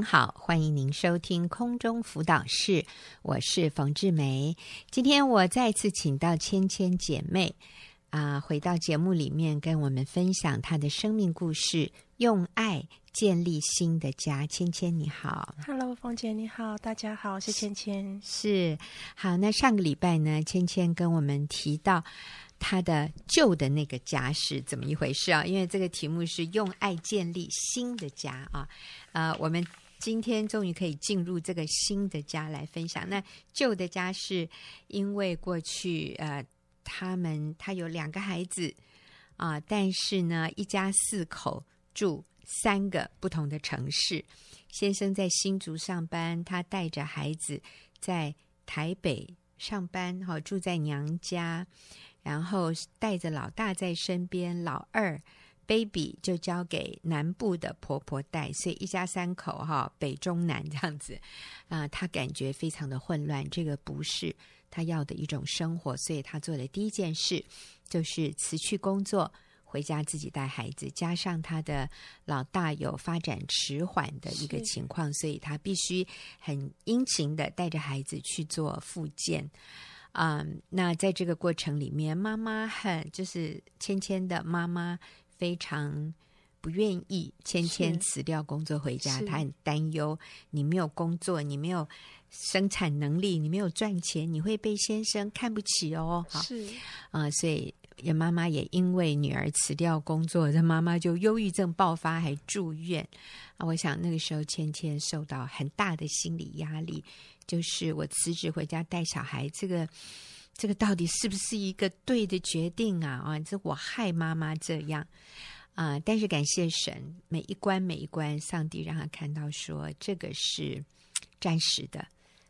您好，欢迎您收听空中辅导室，我是冯志梅。今天我再次请到芊芊姐妹啊、呃，回到节目里面跟我们分享她的生命故事，用爱建立新的家。芊芊你好，Hello，冯姐你好，大家好，我是芊芊。是好，那上个礼拜呢，芊芊跟我们提到。他的旧的那个家是怎么一回事啊？因为这个题目是用爱建立新的家啊，呃，我们今天终于可以进入这个新的家来分享。那旧的家是因为过去呃，他们他有两个孩子啊，但是呢，一家四口住三个不同的城市，先生在新竹上班，他带着孩子在台北上班，哈，住在娘家。然后带着老大在身边，老二 baby 就交给南部的婆婆带，所以一家三口哈，北中南这样子啊，他感觉非常的混乱，这个不是他要的一种生活，所以他做的第一件事就是辞去工作，回家自己带孩子，加上他的老大有发展迟缓的一个情况，所以他必须很殷勤的带着孩子去做复健。嗯，um, 那在这个过程里面，妈妈很就是芊芊的妈妈非常不愿意芊芊辞掉工作回家，她很担忧你没有工作，你没有生产能力，你没有赚钱，你会被先生看不起哦。是啊，呃，所以也妈妈也因为女儿辞掉工作，这妈妈就忧郁症爆发，还住院啊。我想那个时候芊芊受到很大的心理压力。就是我辞职回家带小孩，这个这个到底是不是一个对的决定啊？啊，这我害妈妈这样啊！但是感谢神，每一关每一关，上帝让他看到说这个是暂时的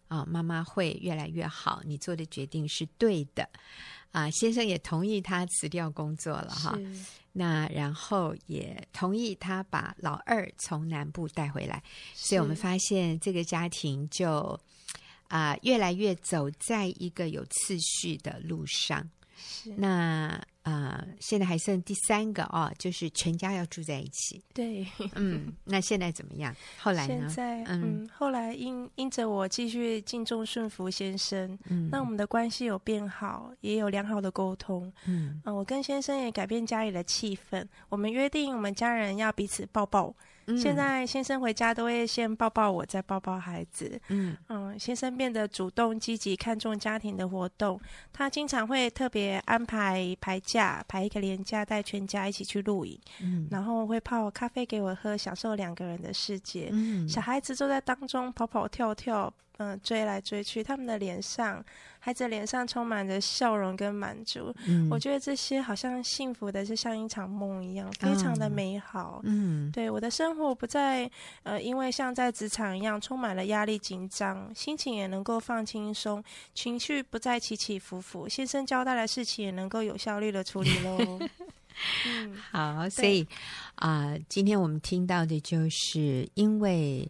啊，妈妈会越来越好，你做的决定是对的啊！先生也同意他辞掉工作了哈，那然后也同意他把老二从南部带回来，所以我们发现这个家庭就。啊、呃，越来越走在一个有次序的路上。是那呃，现在还剩第三个哦，就是全家要住在一起。对，嗯，那现在怎么样？后来呢？现在嗯，嗯，后来因因着我继续敬重顺服先生，嗯，那我们的关系有变好，也有良好的沟通。嗯，呃，我跟先生也改变家里的气氛。我们约定，我们家人要彼此抱抱。现在先生回家都会先抱抱我，再抱抱孩子。嗯嗯，先生变得主动积极，看重家庭的活动。他经常会特别安排排假，排一个连假，带全家一起去露营。嗯，然后会泡咖啡给我喝，享受两个人的世界。嗯，小孩子坐在当中跑跑跳跳。嗯，追来追去，他们的脸上，孩子脸上充满着笑容跟满足。嗯，我觉得这些好像幸福的，是像一场梦一样，非常的美好。嗯，对，我的生活不再呃，因为像在职场一样充满了压力紧张，心情也能够放轻松，情绪不再起起伏伏。先生交代的事情也能够有效率的处理喽。嗯，好，所以啊、呃，今天我们听到的就是因为。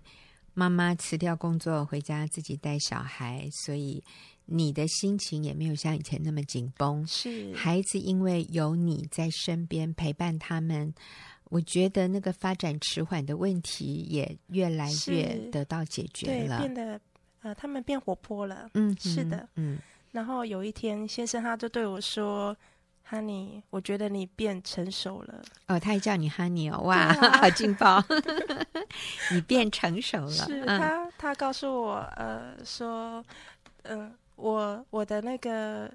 妈妈辞掉工作回家自己带小孩，所以你的心情也没有像以前那么紧绷。是孩子因为有你在身边陪伴他们，我觉得那个发展迟缓的问题也越来越得到解决了，变得呃，他们变活泼了。嗯，是的，嗯。然后有一天，先生他就对我说。Honey，我觉得你变成熟了。哦，他还叫你 Honey 哦，哇，啊、好劲爆！你变成熟了。是他，他告诉我，呃，说，嗯、呃，我我的那个，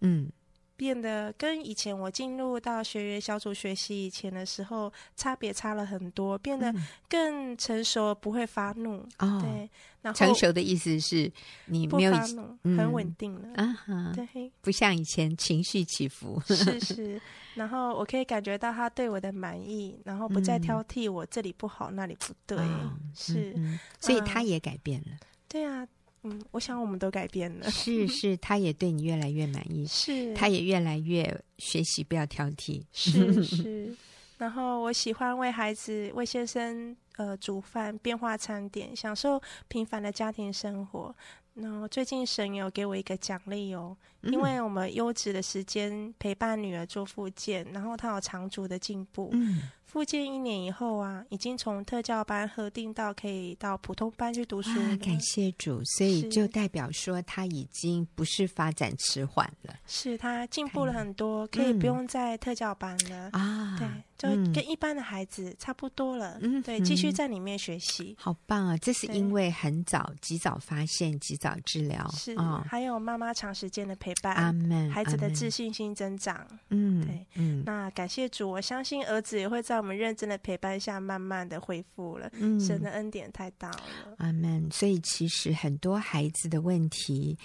嗯。变得跟以前我进入到学员小组学习以前的时候差别差了很多，变得更成熟，不会发怒。哦，对，然后成熟的意思是你没有发怒，嗯、很稳定了啊哈，对，不像以前情绪起伏。是是，然后我可以感觉到他对我的满意，然后不再挑剔我这里不好，那里不对，哦、是、嗯，所以他也改变了。嗯、对啊。嗯，我想我们都改变了。是是，他也对你越来越满意。是，他也越来越学习不要挑剔。是是，然后我喜欢为孩子、为先生呃煮饭、变化餐点，享受平凡的家庭生活。然后最近神有给我一个奖励哦，嗯、因为我们优质的时间陪伴女儿做复健，然后她有长足的进步。嗯，复健一年以后啊，已经从特教班核定到可以到普通班去读书。感谢主，所以就代表说他已经不是发展迟缓了，是他进步了很多，可以不用在特教班了啊。对。就跟一般的孩子差不多了，嗯，对，继续在里面学习，好棒啊！这是因为很早、及早发现、及早治疗，是，还有妈妈长时间的陪伴，阿门，孩子的自信心增长，嗯，对，嗯，那感谢主，我相信儿子也会在我们认真的陪伴下，慢慢的恢复了，嗯，神的恩典太大了，阿门。所以其实很多孩子的问题，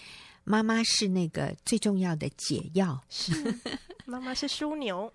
妈妈是那个最重要的解药，是。妈妈是枢纽，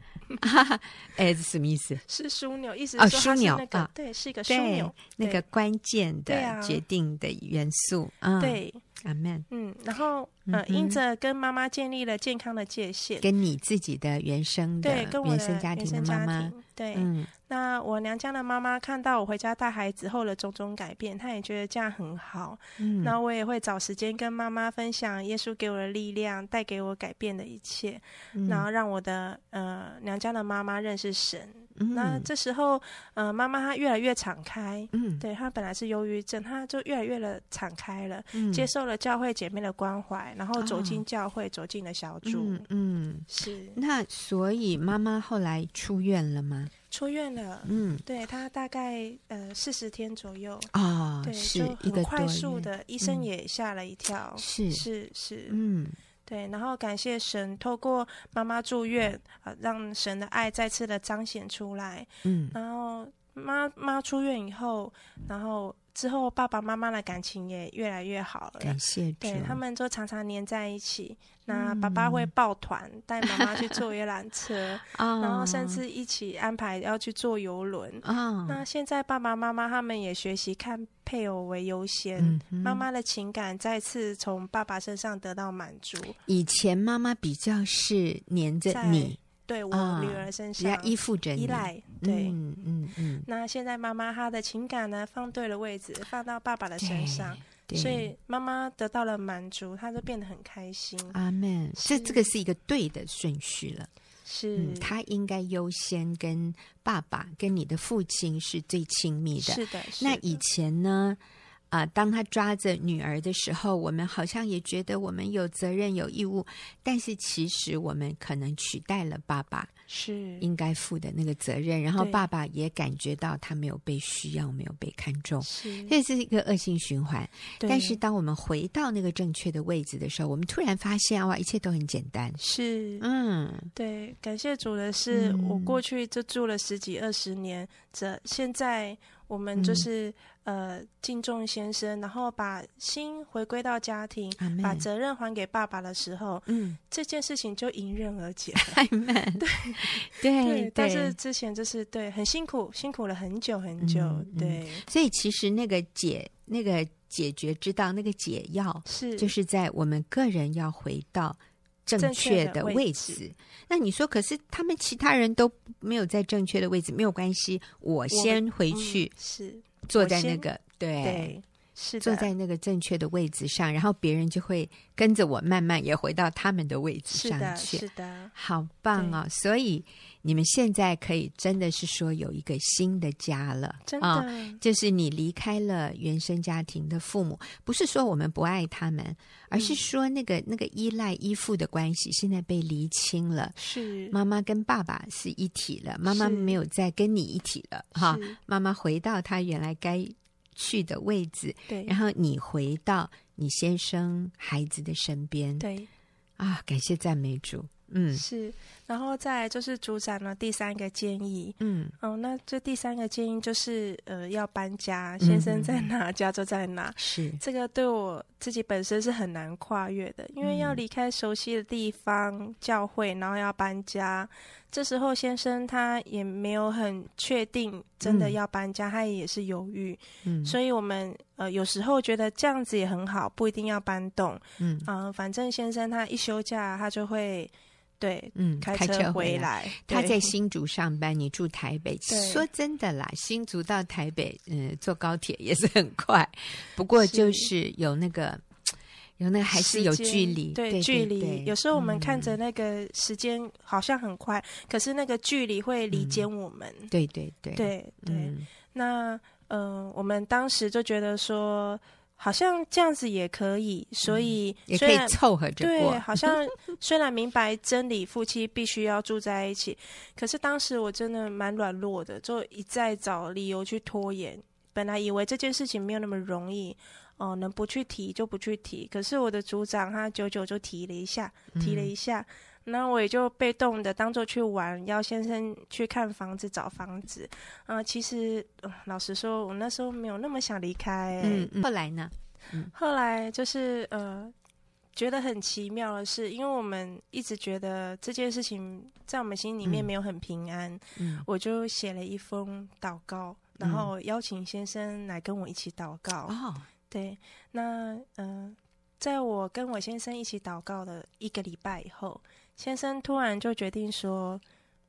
哎，这什么意思？是枢纽，意思是说它是那个，哦、对，是一个枢纽，那个关键的决定的元素，啊、对。阿门。嗯，然后呃，因着跟妈妈建立了健康的界限，跟你自己的原生的对，跟我的原生家庭的妈妈，对，嗯，那我娘家的妈妈看到我回家带孩子后的种种改变，她也觉得这样很好。嗯，那我也会找时间跟妈妈分享耶稣给我的力量，带给我改变的一切，嗯、然后让我的呃娘家的妈妈认识神。嗯、那这时候，呃，妈妈她越来越敞开，嗯，对，她本来是忧郁症，她就越来越的敞开了，嗯、接受了教会姐妹的关怀，然后走进教会，哦、走进了小组，嗯，嗯。是。那所以妈妈后来出院了吗？出院了，嗯，对，她大概呃四十天左右啊，哦、对，是就很快速的，医生也吓了一跳，是。是是，嗯。对，然后感谢神，透过妈妈住院，啊、呃，让神的爱再次的彰显出来。嗯，然后妈妈出院以后，然后。之后，爸爸妈妈的感情也越来越好了。感谢主，对，他们就常常黏在一起。那爸爸会抱团带妈妈去坐游览车，嗯、然后甚至一起安排要去坐游轮。嗯、那现在爸爸妈妈他们也学习看配偶为优先，妈妈的情感再次从爸爸身上得到满足。以前妈妈比较是黏着你。对我女儿身上，啊、依附着你，依赖，对，嗯嗯嗯。那现在妈妈她的情感呢，放对了位置，放到爸爸的身上，所以妈妈得到了满足，她就变得很开心。阿门。这这个是一个对的顺序了，是，嗯、她应该优先跟爸爸，跟你的父亲是最亲密的。是的。是的，那以前呢？啊、呃，当他抓着女儿的时候，我们好像也觉得我们有责任、有义务，但是其实我们可能取代了爸爸是应该负的那个责任，然后爸爸也感觉到他没有被需要、没有被看重，是这是一个恶性循环。对但是当我们回到那个正确的位置的时候，我们突然发现哇，一切都很简单。是，嗯，对，感谢主的是，嗯、我过去就住了十几二十年，这现在。我们就是、嗯、呃敬重先生，然后把心回归到家庭，把责任还给爸爸的时候，嗯，这件事情就迎刃而解了。阿们对对，对。但是之前就是对很辛苦，辛苦了很久很久，嗯、对。所以其实那个解那个解决之道，那个解药是。就是在我们个人要回到。正确的位置，位置，那你说，可是他们其他人都没有在正确的位置，没有关系，我先回去，嗯、是坐在那个对。对是坐在那个正确的位置上，然后别人就会跟着我慢慢也回到他们的位置上去。是的，是的，好棒哦！所以你们现在可以真的是说有一个新的家了，真的，哦，就是你离开了原生家庭的父母，不是说我们不爱他们，而是说那个、嗯、那个依赖依附的关系现在被厘清了。是妈妈跟爸爸是一体了，妈妈没有再跟你一体了。哈、哦，妈妈回到她原来该。去的位置，对，然后你回到你先生孩子的身边，对，啊，感谢赞美主，嗯，是，然后再就是组长呢第三个建议，嗯，哦，那这第三个建议就是呃要搬家，先生在哪，嗯、家就在哪，是，这个对我自己本身是很难跨越的，因为要离开熟悉的地方、嗯、教会，然后要搬家。这时候，先生他也没有很确定真的要搬家，嗯、他也是犹豫。嗯，所以我们呃有时候觉得这样子也很好，不一定要搬动。嗯啊、呃，反正先生他一休假，他就会对嗯开车回来。他在新竹上班，你住台北。对说真的啦，新竹到台北，嗯，坐高铁也是很快。不过就是有那个。有那个还是有距离，对，对距离。有时候我们看着那个时间好像很快，嗯、可是那个距离会离间我们。嗯、对对对对对。嗯、那嗯、呃，我们当时就觉得说，好像这样子也可以，所以、嗯、也可以凑合着过。对，好像虽然明白真理，夫妻必须要住在一起，可是当时我真的蛮软弱的，就一再找理由去拖延。本来以为这件事情没有那么容易。哦，能不去提就不去提。可是我的组长他久久就提了一下，提了一下，那、嗯、我也就被动的当做去玩，要先生去看房子、找房子。啊、呃，其实、呃、老实说，我那时候没有那么想离开、欸。嗯，嗯，后来呢？嗯、后来就是呃，觉得很奇妙的是，因为我们一直觉得这件事情在我们心里面没有很平安，嗯，我就写了一封祷告，然后邀请先生来跟我一起祷告。哦。对，那嗯、在我跟我先生一起祷告的一个礼拜以后，先生突然就决定说。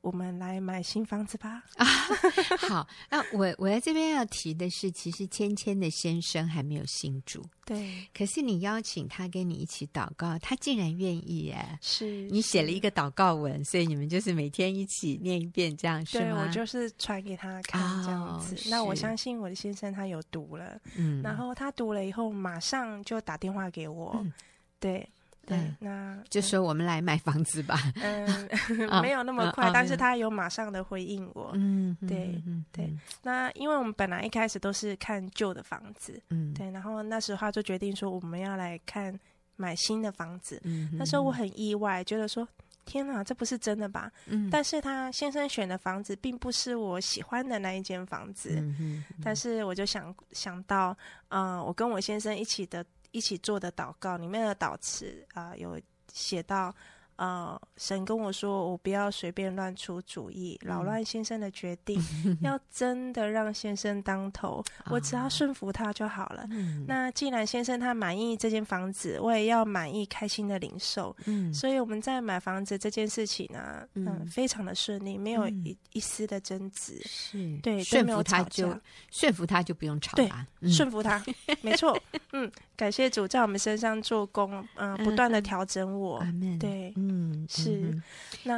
我们来买新房子吧！啊，好，那我我在这边要提的是，其实芊芊的先生还没有信主，对。可是你邀请他跟你一起祷告，他竟然愿意耶！是 你写了一个祷告文，所以你们就是每天一起念一遍，这样是吗？对，我就是传给他看这样子。哦，那我相信我的先生他有读了，嗯，然后他读了以后，马上就打电话给我，嗯，对。对，那就说我们来买房子吧。嗯，没有那么快，但是他有马上的回应我。嗯，对，对。那因为我们本来一开始都是看旧的房子，嗯，对。然后那时候他就决定说我们要来看买新的房子。嗯，那时候我很意外，觉得说天哪，这不是真的吧？嗯。但是他先生选的房子并不是我喜欢的那一间房子。嗯，但是我就想想到，嗯，我跟我先生一起的。一起做的祷告里面的祷词啊，有写到。呃，神跟我说，我不要随便乱出主意，扰、嗯、乱先生的决定，要真的让先生当头，我只要顺服他就好了。嗯、那既然先生他满意这间房子，我也要满意开心的零售。嗯，所以我们在买房子这件事情呢，嗯，嗯非常的顺利，没有一、嗯、一丝的争执。是，对，顺服他就顺服他就不用吵了。对，顺、嗯、服他，没错。嗯，感谢主在我们身上做工，嗯、呃，不断的调整我。嗯、对。嗯，是，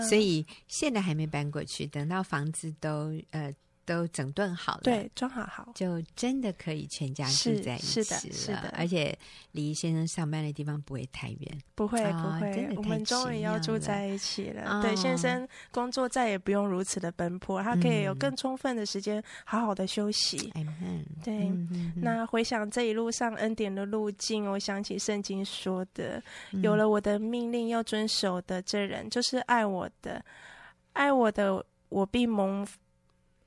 所以现在还没搬过去，等到房子都呃。都整顿好了，对，装好好，就真的可以全家住在一起了。是，是的，是的，而且离先生上班的地方不会太远，不会，不会。我们终于要住在一起了。哦、对，先生工作再也不用如此的奔波，他可以有更充分的时间好好的休息。嗯，对。嗯、哼哼那回想这一路上恩典的路径，我想起圣经说的：“嗯、有了我的命令要遵守的这人，就是爱我的，爱我的，我必蒙。”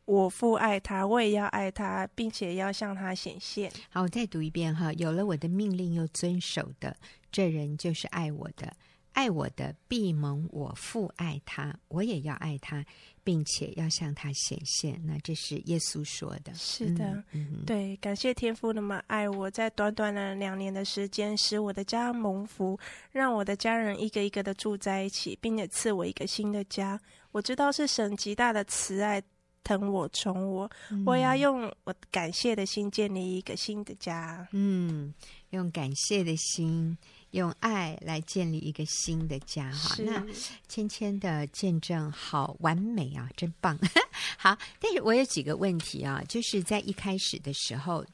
我父爱他，我也要爱他，并且要向他显现。好，我再读一遍哈。有了我的命令又遵守的，这人就是爱我的。爱我的必蒙我父爱他，我也要爱他，并且要向他显现。那这是耶稣说的。是的，嗯嗯、对，感谢天父那么爱我，在短短的两年的时间，使我的家蒙福，让我的家人一个一个的住在一起，并且赐我一个新的家。我知道是神极大的慈爱。疼我宠我，嗯、我要用我感谢的心建立一个新的家。嗯，用感谢的心，用爱来建立一个新的家。哈，那芊芊的见证好完美啊，真棒。好，但是我有几个问题啊，就是在一开始的时候。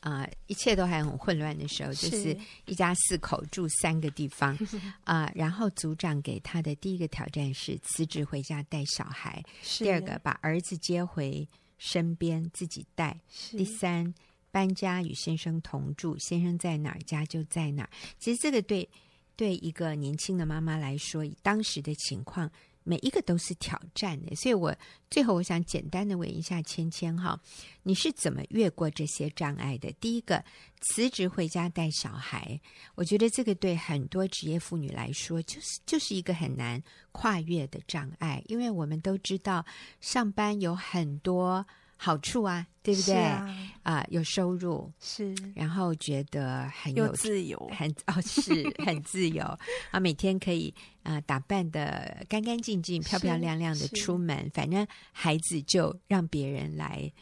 啊、呃，一切都还很混乱的时候，就是一家四口住三个地方 啊、呃。然后组长给他的第一个挑战是辞职回家带小孩；第二个把儿子接回身边自己带；第三搬家与先生同住，先生在哪儿家就在哪儿。其实这个对对一个年轻的妈妈来说，以当时的情况。每一个都是挑战的，所以我最后我想简单的问一下芊芊哈，你是怎么越过这些障碍的？第一个辞职回家带小孩，我觉得这个对很多职业妇女来说，就是就是一个很难跨越的障碍，因为我们都知道上班有很多。好处啊，对不对？啊，呃，有收入是，然后觉得很有，自由，很 哦，是很自由。啊，每天可以啊，呃，打扮的干干净净、漂漂亮亮的出门，反正孩子就让别人来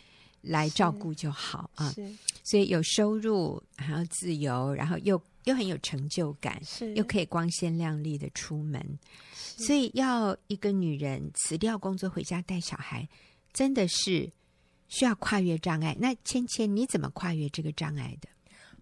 来照顾就好啊。是，所以有收入，然后自由，然后又又很有成就感，是。又可以光鲜亮丽的出门，所以要一个女人辞掉工作回家带小孩，真的是需要跨越障碍。那芊芊，你怎么跨越这个障碍的？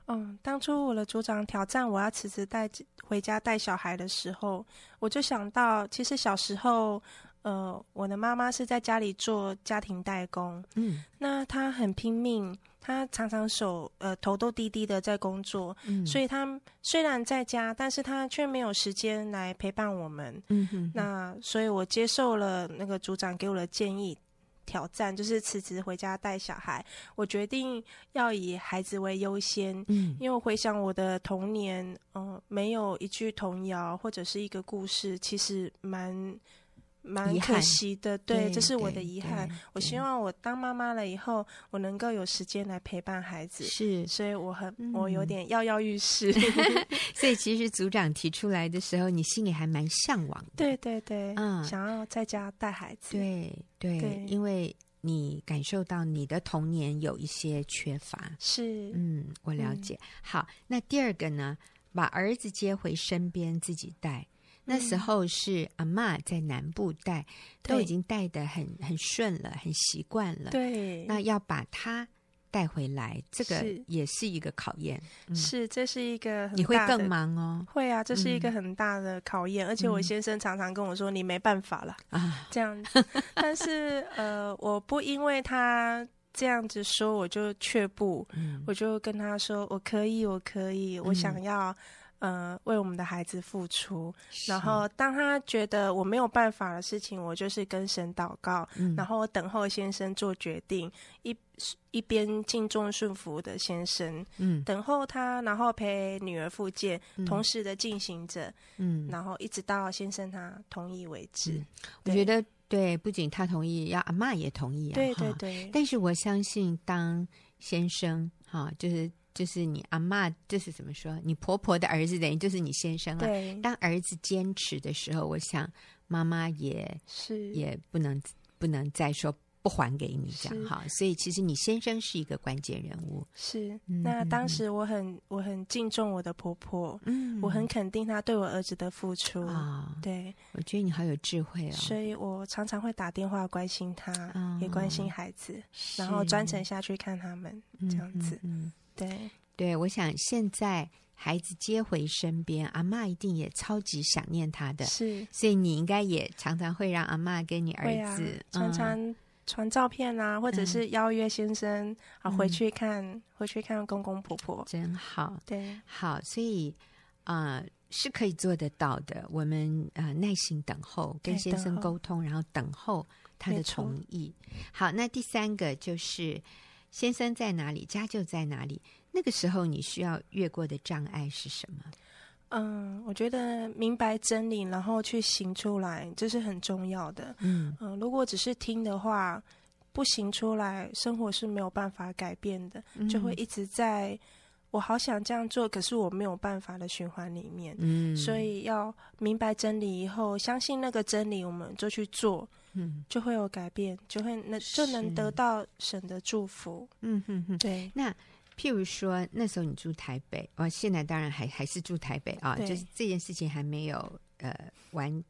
嗯，当初我的组长挑战我要辞职带回家带小孩的时候，我就想到，其实小时候，呃，我的妈妈是在家里做家庭代工，嗯，那她很拼命，她常常手呃头都低低的在工作，嗯，所以她虽然在家，但是她却没有时间来陪伴我们，嗯哼，那所以我接受了那个组长给我的建议。挑战就是辞职回家带小孩，我决定要以孩子为优先。嗯，因为我回想我的童年，嗯、呃，没有一句童谣或者是一个故事，其实蛮蛮可惜的。对，这是我的遗憾。我希望我当妈妈了以后，我能够有时间来陪伴孩子。是，所以我很我有点跃跃欲试。所以其实组长提出来的时候，你心里还蛮向往的。对对对，嗯，想要在家带孩子。对。对，对，因为你感受到你的童年有一些缺乏，是，嗯，我了解。嗯、好，那第二个呢，把儿子接回身边自己带。那时候是阿妈在南部带，嗯、都已经带的很很顺了，很习惯了。对，那要把他。带回来，这个也是一个考验。是，这是一个很大的，你会更忙哦。会啊，这是一个很大的考验。嗯、而且我先生常常跟我说：“你没办法了啊。”这样子。但是呃，我不因为他这样子说我就却步，嗯、我就跟他说：“我可以，我可以，我想要。嗯”呃，为我们的孩子付出，然后当他觉得我没有办法的事情，我就是跟神祷告，嗯、然后等候先生做决定，一一边敬重顺服的先生，嗯，等候他，然后陪女儿复健，嗯、同时的进行着，嗯，然后一直到先生他同意为止。嗯、我觉得对，不仅他同意，要阿妈也同意啊，对对对。但是我相信，当先生哈，就是。就是你阿妈，就是怎么说？你婆婆的儿子等于就是你先生了。对。当儿子坚持的时候，我想妈妈也是也不能不能再说不还给你这样哈。所以其实你先生是一个关键人物。是。那当时我很我很敬重我的婆婆，嗯，我很肯定她对我儿子的付出啊。对。我觉得你好有智慧哦。所以我常常会打电话关心他，也关心孩子，然后专程下去看他们这样子。嗯。对对，我想现在孩子接回身边，阿妈一定也超级想念他的，是，所以你应该也常常会让阿妈跟你儿子、啊、常常传照片啊，嗯、或者是邀约先生啊回去看，嗯、回去看公公婆婆，真好。对，好，所以啊、呃、是可以做得到的。我们啊、呃、耐心等候，跟先生沟通，然后等候他的同意。好，那第三个就是。先生在哪里，家就在哪里。那个时候，你需要越过的障碍是什么？嗯，我觉得明白真理，然后去行出来，这是很重要的。嗯嗯，如果只是听的话，不行出来，生活是没有办法改变的，嗯、就会一直在我好想这样做，可是我没有办法的循环里面。嗯，所以要明白真理以后，相信那个真理，我们就去做。嗯，就会有改变，就会能就能得到神的祝福。嗯哼哼，对。那譬如说，那时候你住台北，哦，现在当然还还是住台北啊，对就是这件事情还没有呃完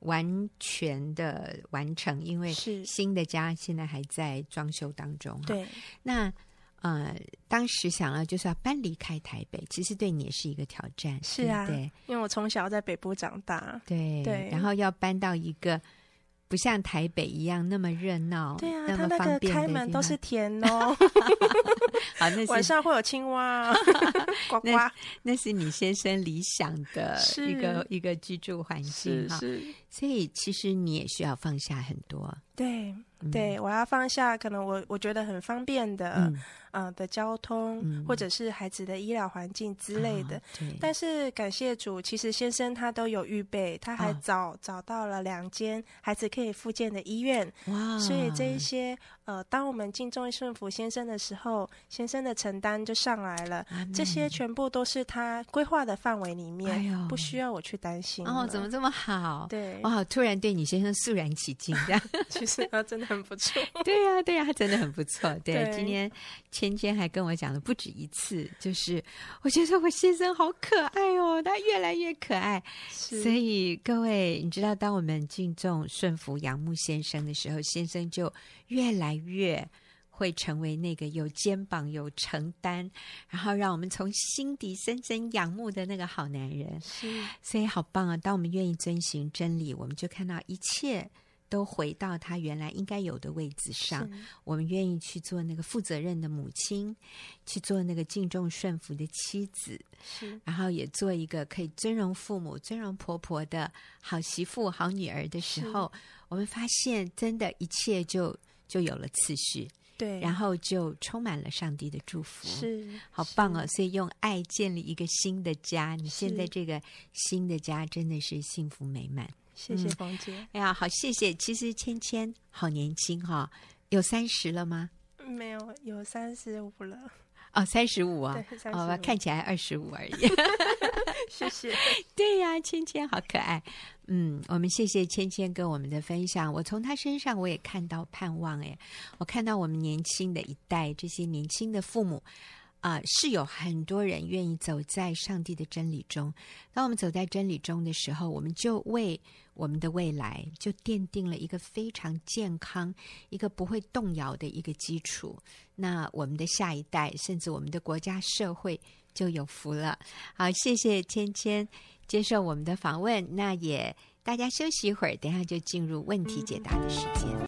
完全的完成，因为是新的家现在还在装修当中。对，那呃，当时想要就是要搬离开台北，其实对你也是一个挑战。是啊，对，对，因为我从小在北部长大，对对，然后要搬到一个。不像台北一样那么热闹，对啊。他那个开门都是田哦。好，那是晚上会有青蛙 呱呱。那是你先生理想的一个是一个居住环境哈。所以其实你也需要放下很多。对。对，我要放下可能我我觉得很方便的，嗯、呃，的交通，嗯、或者是孩子的医疗环境之类的。哦、但是感谢主，其实先生他都有预备，他还找、哦、找到了两间孩子可以复健的医院。哇！所以这一些。呃，当我们敬重顺服先生的时候，先生的承担就上来了。嗯、这些全部都是他规划的范围里面，哎、呦不需要我去担心。哦，怎么这么好？对，哇，突然对你先生肃然起敬，这样 其实他真的很不错。对呀、啊，对呀、啊，他真的很不错。对，对今天芊芊还跟我讲了不止一次，就是我觉得我先生好可爱哦，他越来越可爱。是所以各位，你知道，当我们敬重、顺服、仰慕先生的时候，先生就越来越会成为那个有肩膀、有承担，然后让我们从心底深深仰慕的那个好男人。是，所以好棒啊！当我们愿意遵循真理，我们就看到一切都回到他原来应该有的位置上。我们愿意去做那个负责任的母亲，去做那个敬重顺服的妻子，是，然后也做一个可以尊荣父母、尊荣婆婆的好媳妇、好女儿的时候，我们发现真的一切就就有了次序。对，然后就充满了上帝的祝福，是好棒哦！所以用爱建立一个新的家，你现在这个新的家真的是幸福美满。谢谢冯姐。嗯、哎呀，好谢谢。其实芊芊好年轻哈、哦，有三十了吗？没有，有三十五了。哦，三十五啊。哦，看起来二十五而已。谢谢。对呀、啊，芊芊好可爱。嗯，我们谢谢芊芊跟我们的分享。我从她身上我也看到盼望。哎，我看到我们年轻的一代，这些年轻的父母啊、是有很多人愿意走在上帝的真理中。当我们走在真理中的时候，我们就为我们的未来就奠定了一个非常健康、一个不会动摇的一个基础。那我们的下一代，甚至我们的国家社会就有福了。好，谢谢芊芊接受我们的访问。那也大家休息一会儿，等一下就进入问题解答的时间。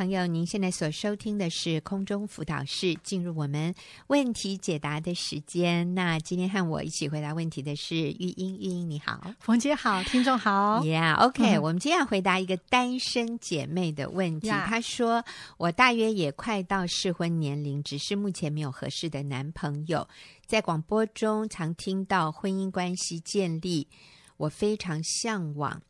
朋友，您现在所收听的是空中辅导室，进入我们问题解答的时间。那今天和我一起回答问题的是玉英，玉英你好，冯姐好，听众好，Yeah，OK，、okay, 嗯、我们今天要回答一个单身姐妹的问题。她说：“我大约也快到适婚年龄，只是目前没有合适的男朋友。在广播中常听到婚姻关系建立，我非常向往。”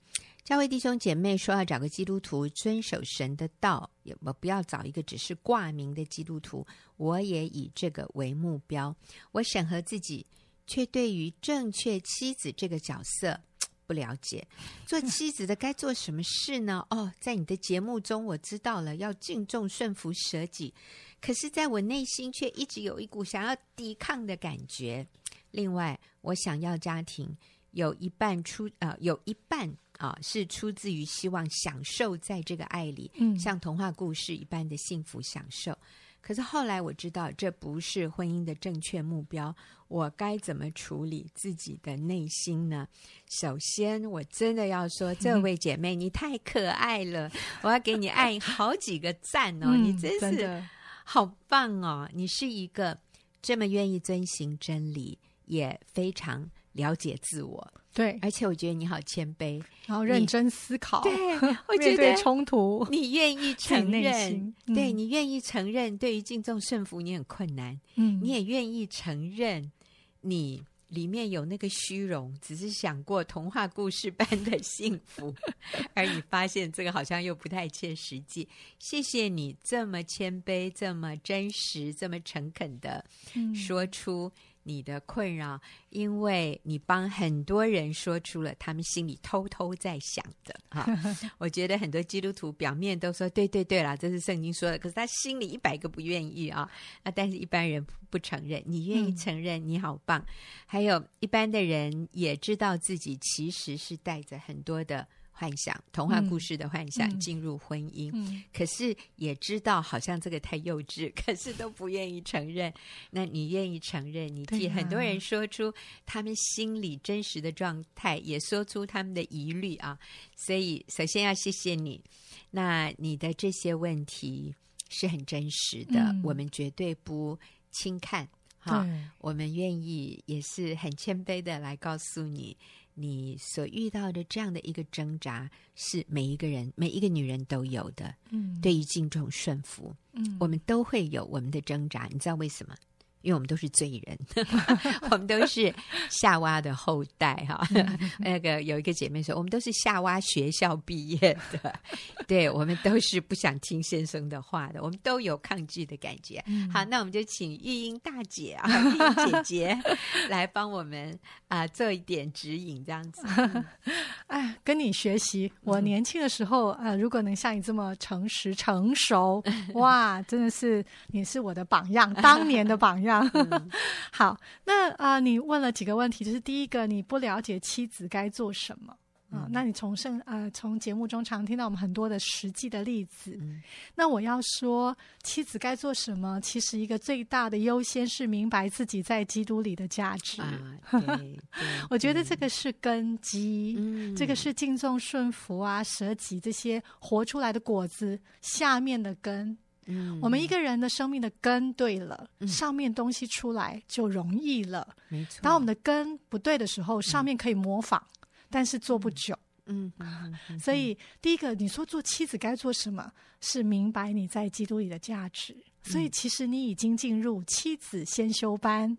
教会弟兄姐妹说要找个基督徒遵守神的道，也我不要找一个只是挂名的基督徒。我也以这个为目标。我审核自己，却对于正确妻子这个角色 不了解。做妻子的该做什么事呢？哦，在你的节目中我知道了，要敬重、顺服、舍己。可是，在我内心却一直有一股想要抵抗的感觉。另外，我想要家庭有一半出，呃，有一半。啊，是出自于希望享受在这个爱里，嗯，像童话故事一般的幸福享受。可是后来我知道，这不是婚姻的正确目标。我该怎么处理自己的内心呢？首先，我真的要说，这位姐妹，你太可爱了，我要给你爱 好几个赞哦，嗯、你真是好棒哦！你是一个这么愿意遵循真理，也非常了解自我。对，而且我觉得你好谦卑，然后认真思考。对，我觉得冲突，你愿意承认，嗯、对你愿意承认，对于敬重顺服你很困难。嗯，你也愿意承认，你里面有那个虚荣，只是想过童话故事般的幸福，而你发现这个好像又不太切实际。谢谢你这么谦卑、这么真实、这么诚恳的说出。你的困扰，因为你帮很多人说出了他们心里偷偷在想的 哈。我觉得很多基督徒表面都说对对对啦，这是圣经说的，可是他心里一百个不愿意啊。那但是一般人不承认，你愿意承认，你好棒。嗯、还有一般的人也知道自己其实是带着很多的。幻想童话故事的幻想、嗯、进入婚姻，嗯、可是也知道好像这个太幼稚，可是都不愿意承认。那你愿意承认？你替很多人说出他们心里真实的状态，也说出他们的疑虑啊。所以首先要谢谢你。那你的这些问题是很真实的，嗯、我们绝对不轻看哈。我们愿意也是很谦卑的来告诉你。你所遇到的这样的一个挣扎，是每一个人、每一个女人都有的。嗯，对于敬重顺服，嗯，我们都会有我们的挣扎。你知道为什么？因为我们都是罪人 我们都是夏娃的后代哈。那个有一个姐妹说，我们都是夏娃学校毕业的，对，我们都是不想听先生的话的，我们都有抗拒的感觉。好，那我们就请玉英大姐啊，玉英姐姐来帮我们啊做一点指引，这样子。哎，跟你学习，我年轻的时候啊，如果能像你这么诚实成熟，哇，真的是你是我的榜样，当年的榜样。嗯、好，那啊、呃，你问了几个问题，就是第一个，你不了解妻子该做什么啊、呃？那你从圣啊，从节目中常听到我们很多的实际的例子。嗯、那我要说，妻子该做什么？其实一个最大的优先是明白自己在基督里的价值。我觉得这个是根基，嗯、这个是敬重顺服啊、舍己这些活出来的果子下面的根。嗯，我们一个人的生命的根对了，嗯、上面东西出来就容易了。没错，当我们的根不对的时候，上面可以模仿，嗯、但是做不久。嗯，所以第一个，你说做妻子该做什么？是明白你在基督里的价值。嗯、所以其实你已经进入妻子先修班，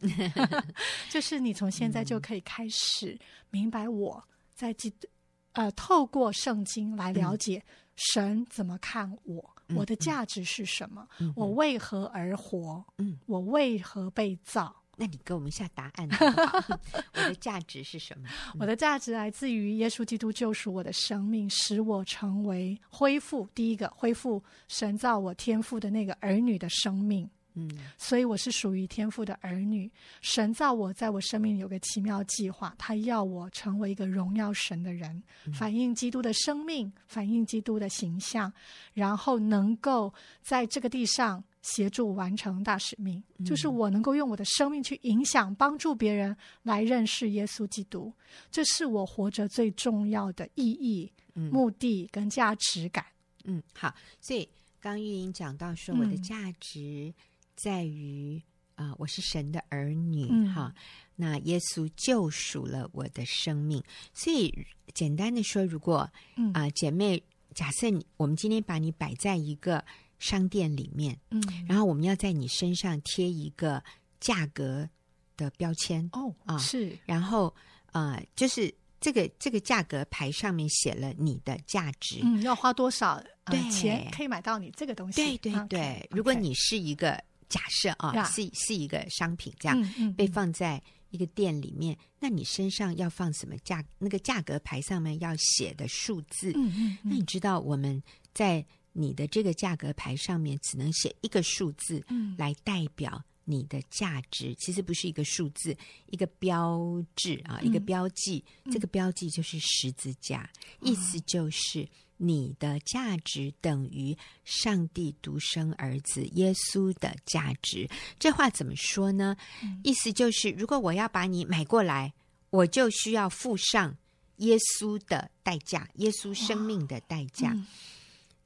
就是你从现在就可以开始明白我在基督，呃，透过圣经来了解神怎么看我。我的价值是什么？我为何而活？嗯，我为何被造？那你给我们下答案好不好？我的价值是什么？嗯、我的价值来自于耶稣基督救赎我的生命，使我成为恢复第一个恢复神造我天赋的那个儿女的生命。嗯，所以我是属于天父的儿女。神造我，在我生命里有个奇妙计划，他要我成为一个荣耀神的人，嗯、反映基督的生命，反映基督的形象，然后能够在这个地上协助完成大使命，嗯、就是我能够用我的生命去影响、帮助别人来认识耶稣基督。这是我活着最重要的意义、嗯、目的跟价值感。嗯，好。所以刚玉英讲到说，我的价值、嗯。在于啊、呃，我是神的儿女哈、嗯。那耶稣救赎了我的生命，所以简单的说，如果啊、嗯。呃，姐妹，假设你我们今天把你摆在一个商店里面，嗯，然后我们要在你身上贴一个价格的标签哦啊，是，然后啊、呃，就是这个这个价格牌上面写了你的价值，嗯，要花多少对、呃、钱可以买到你这个东西？对对对，okay, 如果你是一个。假设啊.是是一个商品，这样被放在一个店里面，那你身上要放什么价？那个价格牌上面要写的数字，嗯嗯嗯、那你知道我们在你的这个价格牌上面只能写一个数字，来代表你的价值。嗯、其实不是一个数字，一个标志啊，一个标记。嗯、这个标记就是十字架，嗯、意思就是。你的价值等于上帝独生儿子耶稣的价值，这话怎么说呢？嗯、意思就是，如果我要把你买过来，我就需要付上耶稣的代价，耶稣生命的代价。嗯、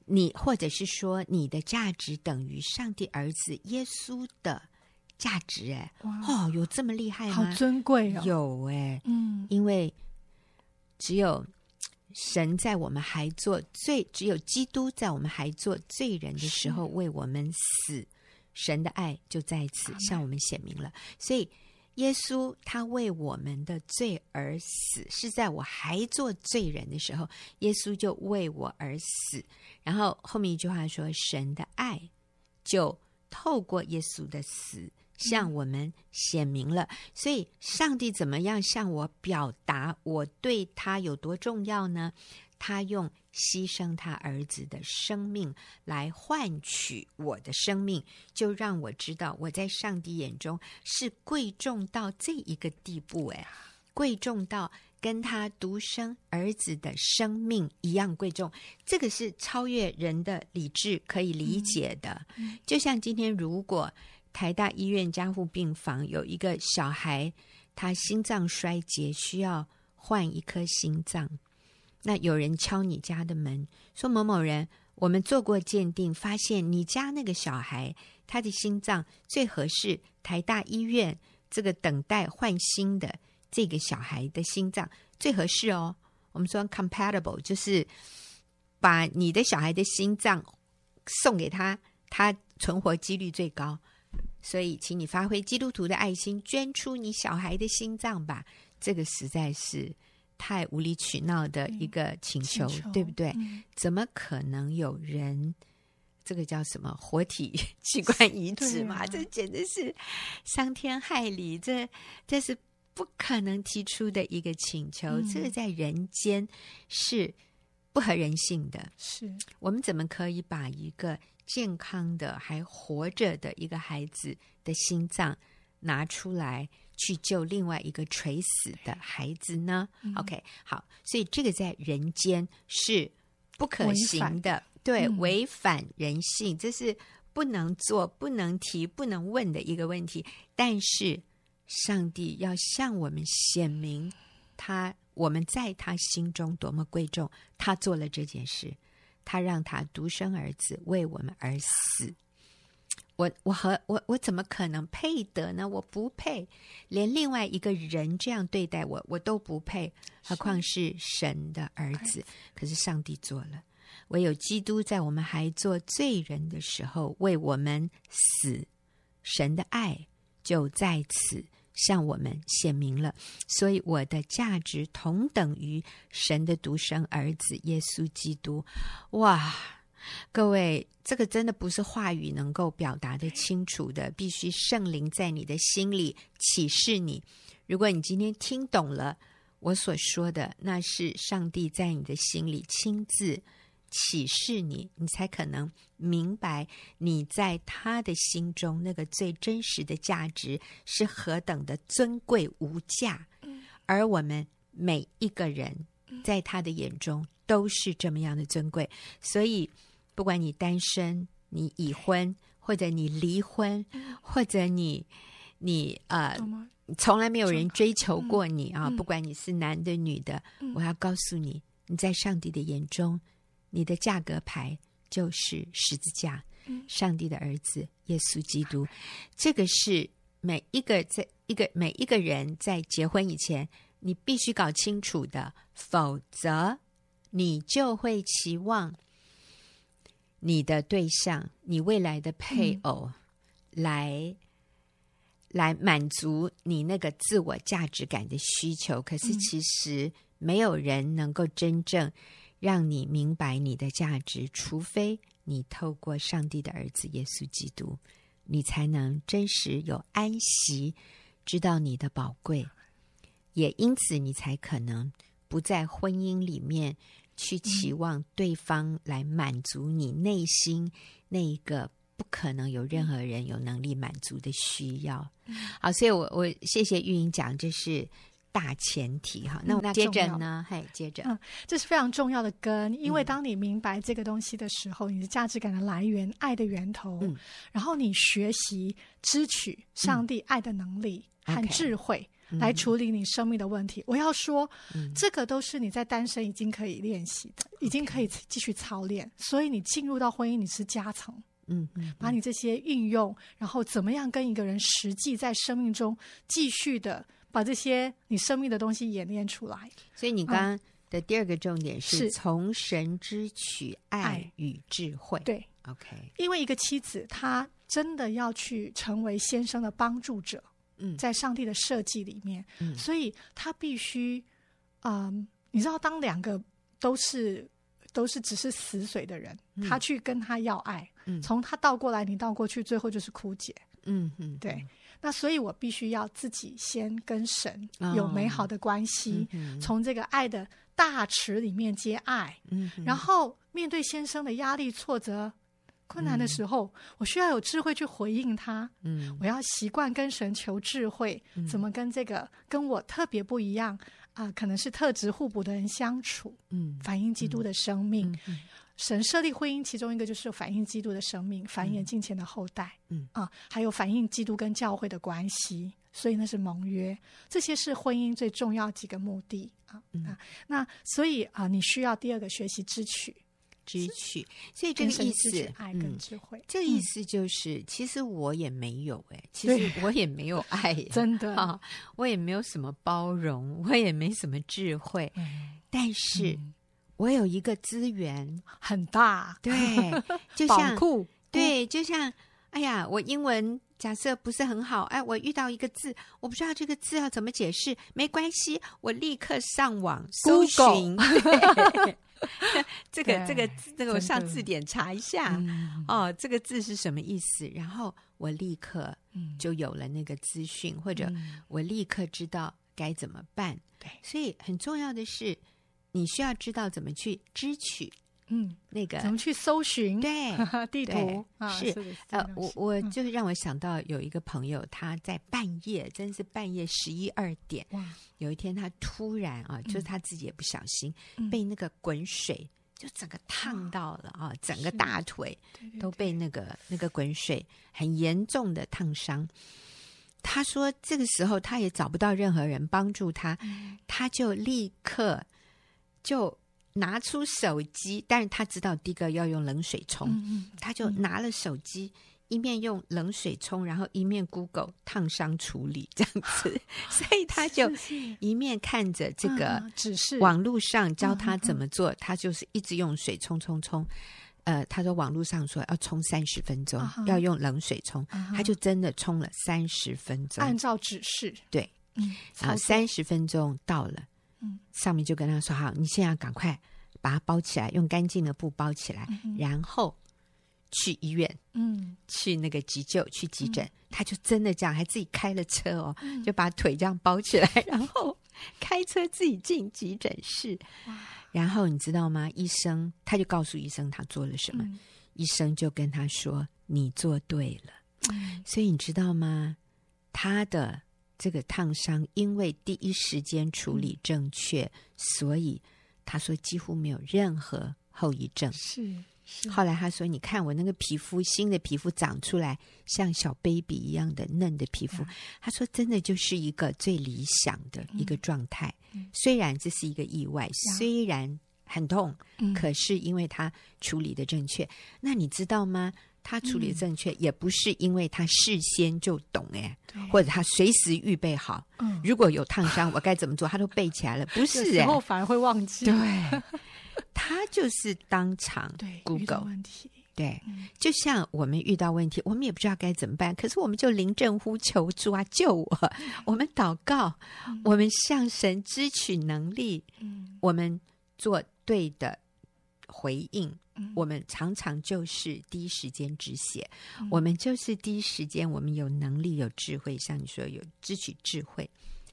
你或者是说，你的价值等于上帝儿子耶稣的价值？哎，哇哦，有这么厉害吗？好尊贵哦，有哎，嗯，因为只有。神在我们还做罪，只有基督在我们还做罪人的时候为我们死，神的爱就在此向我们显明了。所以，耶稣他为我们的罪而死，是在我还做罪人的时候，耶稣就为我而死。然后后面一句话说，神的爱就透过耶稣的死。向我们显明了，所以上帝怎么样向我表达我对他有多重要呢？他用牺牲他儿子的生命来换取我的生命，就让我知道我在上帝眼中是贵重到这一个地步。哎，贵重到跟他独生儿子的生命一样贵重，这个是超越人的理智可以理解的。嗯，就像今天如果。台大医院加护病房有一个小孩，他心脏衰竭，需要换一颗心脏。那有人敲你家的门，说某某人，我们做过鉴定，发现你家那个小孩他的心脏最合适台大医院这个等待换心的这个小孩的心脏最合适哦。我们说 compatible，就是把你的小孩的心脏送给他，他存活几率最高。所以，请你发挥基督徒的爱心，捐出你小孩的心脏吧。这个实在是太无理取闹的一个请求，嗯、对不对？嗯、怎么可能有人这个叫什么活体器官移植嘛？啊、这简直是伤天害理，这这是不可能提出的一个请求。嗯、这个在人间是不合人性的。是我们怎么可以把一个健康的还活着的一个孩子的心脏拿出来去救另外一个垂死的孩子呢？嗯、OK，好，所以这个在人间是不可行的，对，嗯、违反人性，这是不能做、不能提、不能问的一个问题。但是上帝要向我们显明他，我们在他心中多么贵重，他做了这件事。他让他独生儿子为我们而死，我我和我我怎么可能配得呢？我不配，连另外一个人这样对待我，我都不配，何况是神的儿子？可是上帝做了，唯有基督在我们还做罪人的时候为我们死，神的爱就在此。向我们显明了，所以我的价值同等于神的独生儿子耶稣基督。哇，各位，这个真的不是话语能够表达得清楚的，必须圣灵在你的心里启示你。如果你今天听懂了我所说的，那是上帝在你的心里亲自。启示你，你才可能明白你在他的心中那个最真实的价值是何等的尊贵无价。而我们每一个人在他的眼中都是这么样的尊贵。所以，不管你单身、你已婚，或者你离婚，或者你你呃从来没有人追求过你啊，不管你是男的女的，我要告诉你，你在上帝的眼中。你的价格牌就是十字架，上帝的儿子耶稣基督。这个是每一个在一个每一个人在结婚以前，你必须搞清楚的，否则你就会期望你的对象、你未来的配偶来、嗯、来满足你那个自我价值感的需求。可是其实没有人能够真正。让你明白你的价值，除非你透过上帝的儿子耶稣基督，你才能真实有安息，知道你的宝贵，也因此你才可能不在婚姻里面去期望对方来满足你内心那一个不可能有任何人有能力满足的需要。好，所以我我谢谢玉莹讲，这是。大前提哈，那那接着呢？嘿，接着，嗯，这是非常重要的根，因为当你明白这个东西的时候，嗯、你的价值感的来源、爱的源头，嗯、然后你学习支取上帝爱的能力和智慧，来处理你生命的问题。嗯、我要说，嗯、这个都是你在单身已经可以练习的，已经可以继续操练，所以你进入到婚姻，你是加层，嗯，嗯，把你这些运用，然后怎么样跟一个人实际在生命中继续的。把这些你生命的东西演练出来，所以你刚刚的第二个重点是从神之取爱与智慧。对，OK。因为一个妻子，她真的要去成为先生的帮助者。嗯，在上帝的设计里面，嗯，所以她必须，嗯，你知道，当两个都是都是只是死水的人，嗯，他去跟他要爱，嗯，从他倒过来，你倒过去，最后就是枯竭。嗯嗯，对。那所以，我必须要自己先跟神有美好的关系，哦嗯、从这个爱的大池里面接爱，嗯、然后面对先生的压力、挫折、困难的时候，嗯、我需要有智慧去回应他。嗯，我要习惯跟神求智慧，嗯、怎么跟这个跟我特别不一样啊、呃，可能是特质互补的人相处，嗯，反映基督的生命。嗯嗯神设立婚姻，其中一个就是反映基督的生命，繁衍金钱的后代。嗯啊，还有反映基督跟教会的关系，所以那是盟约。这些是婚姻最重要几个目的啊。嗯、啊，那所以啊，你需要第二个学习支取支取。所以这个意思，爱跟智慧，嗯、这个意思就是，其实我也没有哎，其实我也没有爱，真的啊，我也没有什么包容，我也没什么智慧，但是我有一个资源很大，对，就像库，对，就像。哎呀，我英文假设不是很好，哎，我遇到一个字，我不知道这个字要怎么解释，没关系，我立刻上网搜寻，这个这个这个我上字典查一下，哦，这个字是什么意思？然后我立刻就有了那个资讯，或者我立刻知道该怎么办。对，所以很重要的是，你需要知道怎么去支取。嗯，那个怎么去搜寻？对，地图？啊，是呃，我我就是让我想到有一个朋友，他在半夜，真是半夜十一二点，有一天他突然啊，就是他自己也不小心被那个滚水就整个烫到了啊，整个大腿都被那个那个滚水很严重的烫伤。他说这个时候他也找不到任何人帮助他，他就立刻就。拿出手机，但是他知道第一个要用冷水冲，他就拿了手机，一面用冷水冲，然后一面 Google 烫伤处理这样子，所以他就一面看着这个指示，网络上教他怎么做，他就是一直用水冲冲冲。呃，他说网络上说要冲三十分钟，要用冷水冲，他就真的冲了三十分钟，按照指示，对，然后三十分钟到了。上面就跟他说：“好，你现在赶快把它包起来，用干净的布包起来，嗯、然后去医院，嗯，去那个急救，去急诊。嗯、他就真的这样，还自己开了车哦，嗯、就把腿这样包起来，然后开车自己进急诊室。然后你知道吗？医生他就告诉医生他做了什么，嗯、医生就跟他说：你做对了。嗯、所以你知道吗？他的。”这个烫伤，因为第一时间处理正确，嗯、所以他说几乎没有任何后遗症。是，是。后来他说：“你看我那个皮肤，新的皮肤长出来，像小 baby 一样的嫩的皮肤。嗯”他说：“真的就是一个最理想的一个状态。嗯、虽然这是一个意外，嗯、虽然很痛，嗯、可是因为他处理的正确。那你知道吗？”他处理正确，也不是因为他事先就懂哎，或者他随时预备好。嗯如果有烫伤，我该怎么做，他都背起来了。不是，然后反而会忘记。对，他就是当场 Google 问题。对，就像我们遇到问题，我们也不知道该怎么办，可是我们就临阵呼求主啊，救我！我们祷告，我们向神支取能力，我们做对的回应。我们常常就是第一时间止血，嗯、我们就是第一时间，我们有能力、有智慧，像你说有支取智慧、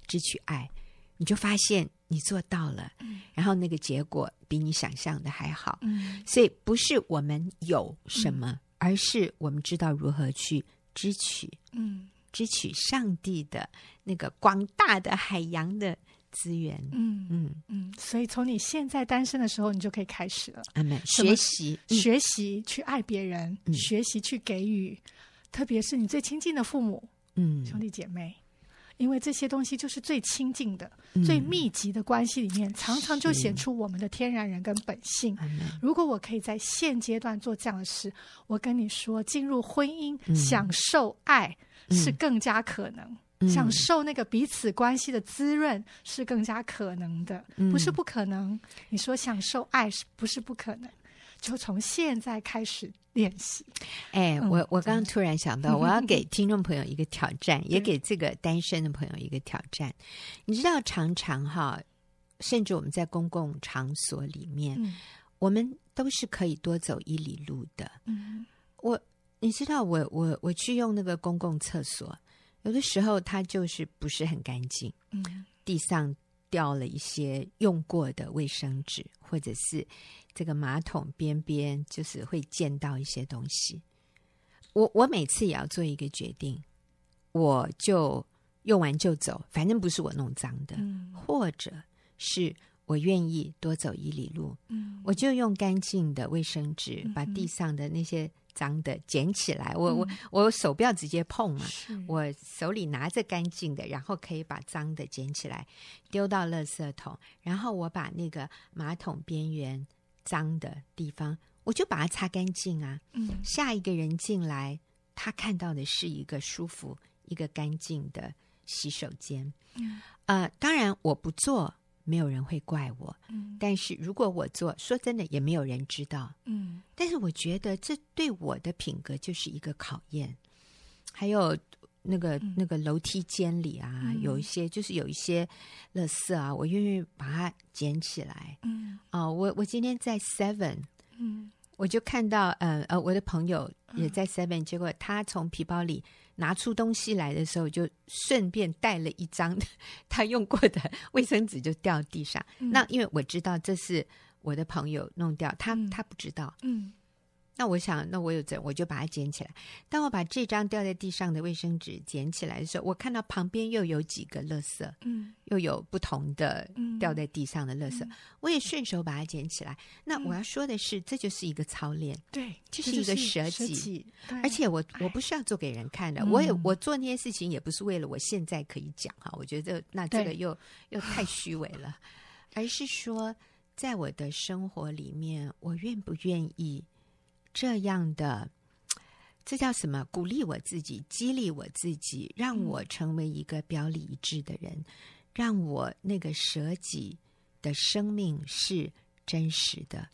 支取爱，你就发现你做到了，嗯、然后那个结果比你想象的还好。嗯、所以不是我们有什么，嗯、而是我们知道如何去支取，嗯，支取上帝的那个广大的海洋的。资源，嗯嗯。嗯，所以从你现在单身的时候，你就可以开始了。学习，学习去爱别人，嗯、学习去给予，特别是你最亲近的父母，嗯，兄弟姐妹，因为这些东西就是最亲近的、嗯、最密集的关系里面，常常就显出我们的天然人跟本性。如果我可以在现阶段做这样的事，我跟你说，进入婚姻，嗯、享受爱是更加可能。享受那个彼此关系的滋润是更加可能的，不是不可能。你说享受爱是不是不可能？就从现在开始练习。哎，我我刚刚突然想到，我要给听众朋友一个挑战，也给这个单身的朋友一个挑战。你知道，常常哈，甚至我们在公共场所里面，我们都是可以多走一里路的。嗯我你知道，我我我去用那个公共厕所。有的时候，它就是不是很干净，嗯，地上掉了一些用过的卫生纸，或者是这个马桶边边就是会溅到一些东西。我我每次也要做一个决定，我就用完就走，反正不是我弄脏的，嗯，或者是我愿意多走一里路，嗯，我就用干净的卫生纸把地上的那些。脏的捡起来，我我我手不要直接碰嘛，我手里拿着干净的，然后可以把脏的捡起来丢到垃圾桶，然后我把那个马桶边缘脏的地方，我就把它擦干净啊。嗯，下一个人进来，他看到的是一个舒服、一个干净的洗手间。嗯，呃，当然我不做，没有人会怪我。嗯，但是如果我做，说真的，也没有人知道。嗯，但是我觉得这对我的品格就是一个考验。还有那个、嗯、那个楼梯间里啊，嗯、有一些就是有一些垃圾啊，我愿意把它捡起来。嗯，啊、呃，我我今天在 Seven，嗯，我就看到，呃呃，我的朋友也在 Seven，、嗯、结果他从皮包里拿出东西来的时候，就顺便带了一张 他用过的卫生纸，就掉地上。嗯、那因为我知道这是我的朋友弄掉，他、嗯、他不知道。嗯。那我想，那我有这，我就把它捡起来。当我把这张掉在地上的卫生纸捡起来的时候，我看到旁边又有几个垃圾，嗯，又有不同的掉在地上的垃圾，嗯、我也顺手把它捡起来。那我要说的是，嗯、这就是一个操练，对，这是一个舍己，舍己，而且我我不是要做给人看的，我也我做那些事情也不是为了我现在可以讲哈，我觉得那这个又又太 虚伪了，而是说，在我的生活里面，我愿不愿意。这样的，这叫什么？鼓励我自己，激励我自己，让我成为一个表里一致的人，嗯、让我那个舍己的生命是真实的。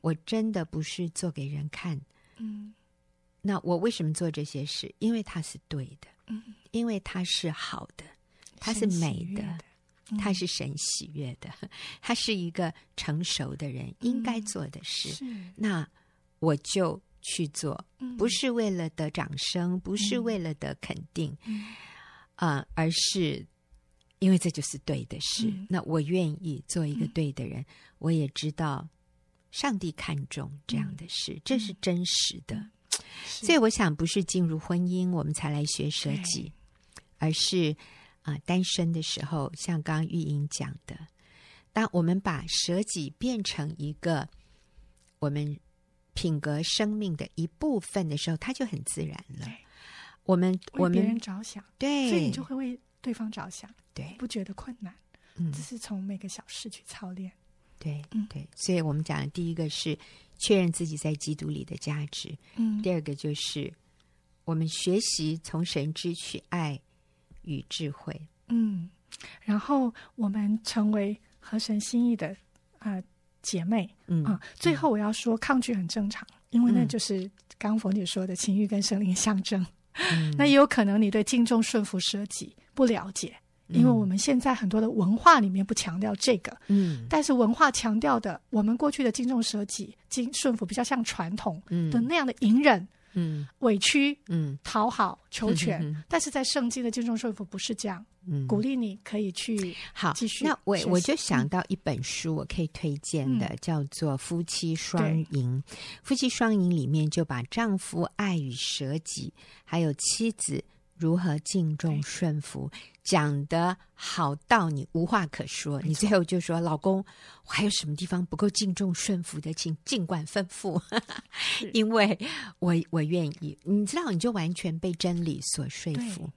我真的不是做给人看。嗯，那我为什么做这些事？因为它是对的，嗯，因为它是好的，它是美的，嗯、它是神喜悦的，它是一个成熟的人应该做的事。是那。我就去做，不是为了得掌声，不是为了得肯定，啊、嗯。呃，而是因为这就是对的事。嗯、那我愿意做一个对的人，嗯、我也知道上帝看重这样的事，嗯、这是真实的。嗯、所以我想，不是进入婚姻我们才来学舍己，而是啊、呃，单身的时候，像刚刚玉英讲的，当我们把舍己变成一个我们。品格生命的一部分的时候，他就很自然了。我们我们为别人着想，对，所以你就会为对方着想，对，不觉得困难。嗯，只是从每个小事去操练。对，嗯，对。所以我们讲的第一个是确认自己在基督里的价值。嗯，第二个就是我们学习从神支取爱与智慧。嗯，然后我们成为合神心意的啊。呃姐妹，嗯啊，最后我要说，抗拒很正常，因为那就是刚刚冯姐说的情欲跟生灵象征。嗯、那也有可能你对敬重顺服舍己不了解，因为我们现在很多的文化里面不强调这个，嗯，但是文化强调的，我们过去的敬重舍己、敬顺服比较像传统的那样的隐忍。嗯，委屈，嗯，讨好，求全，嗯、哼哼，但是在圣经的敬重顺服不是这样。嗯，鼓励你可以去好继续。那我我就想到一本书，我可以推荐的，嗯、叫做《夫妻双赢》。夫妻双赢里面就把丈夫爱与舍己，还有妻子。如何敬重顺服，讲的好到你无话可说。你最后就说：“老公，我还有什么地方不够敬重顺服的，请尽管吩咐。是” 因为我我愿意，你知道，你就完全被真理所说服。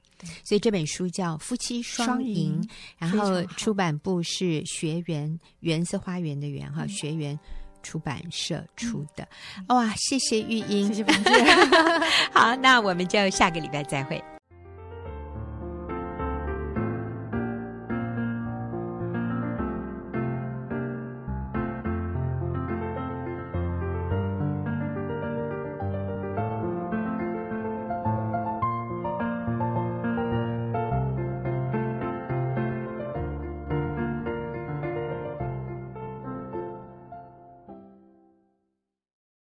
所以这本书叫《夫妻双赢》，赢然后出版部是学园，园是花园的园哈，学园。出版社出的，哇！谢谢玉英，谢谢。好，那我们就下个礼拜再会。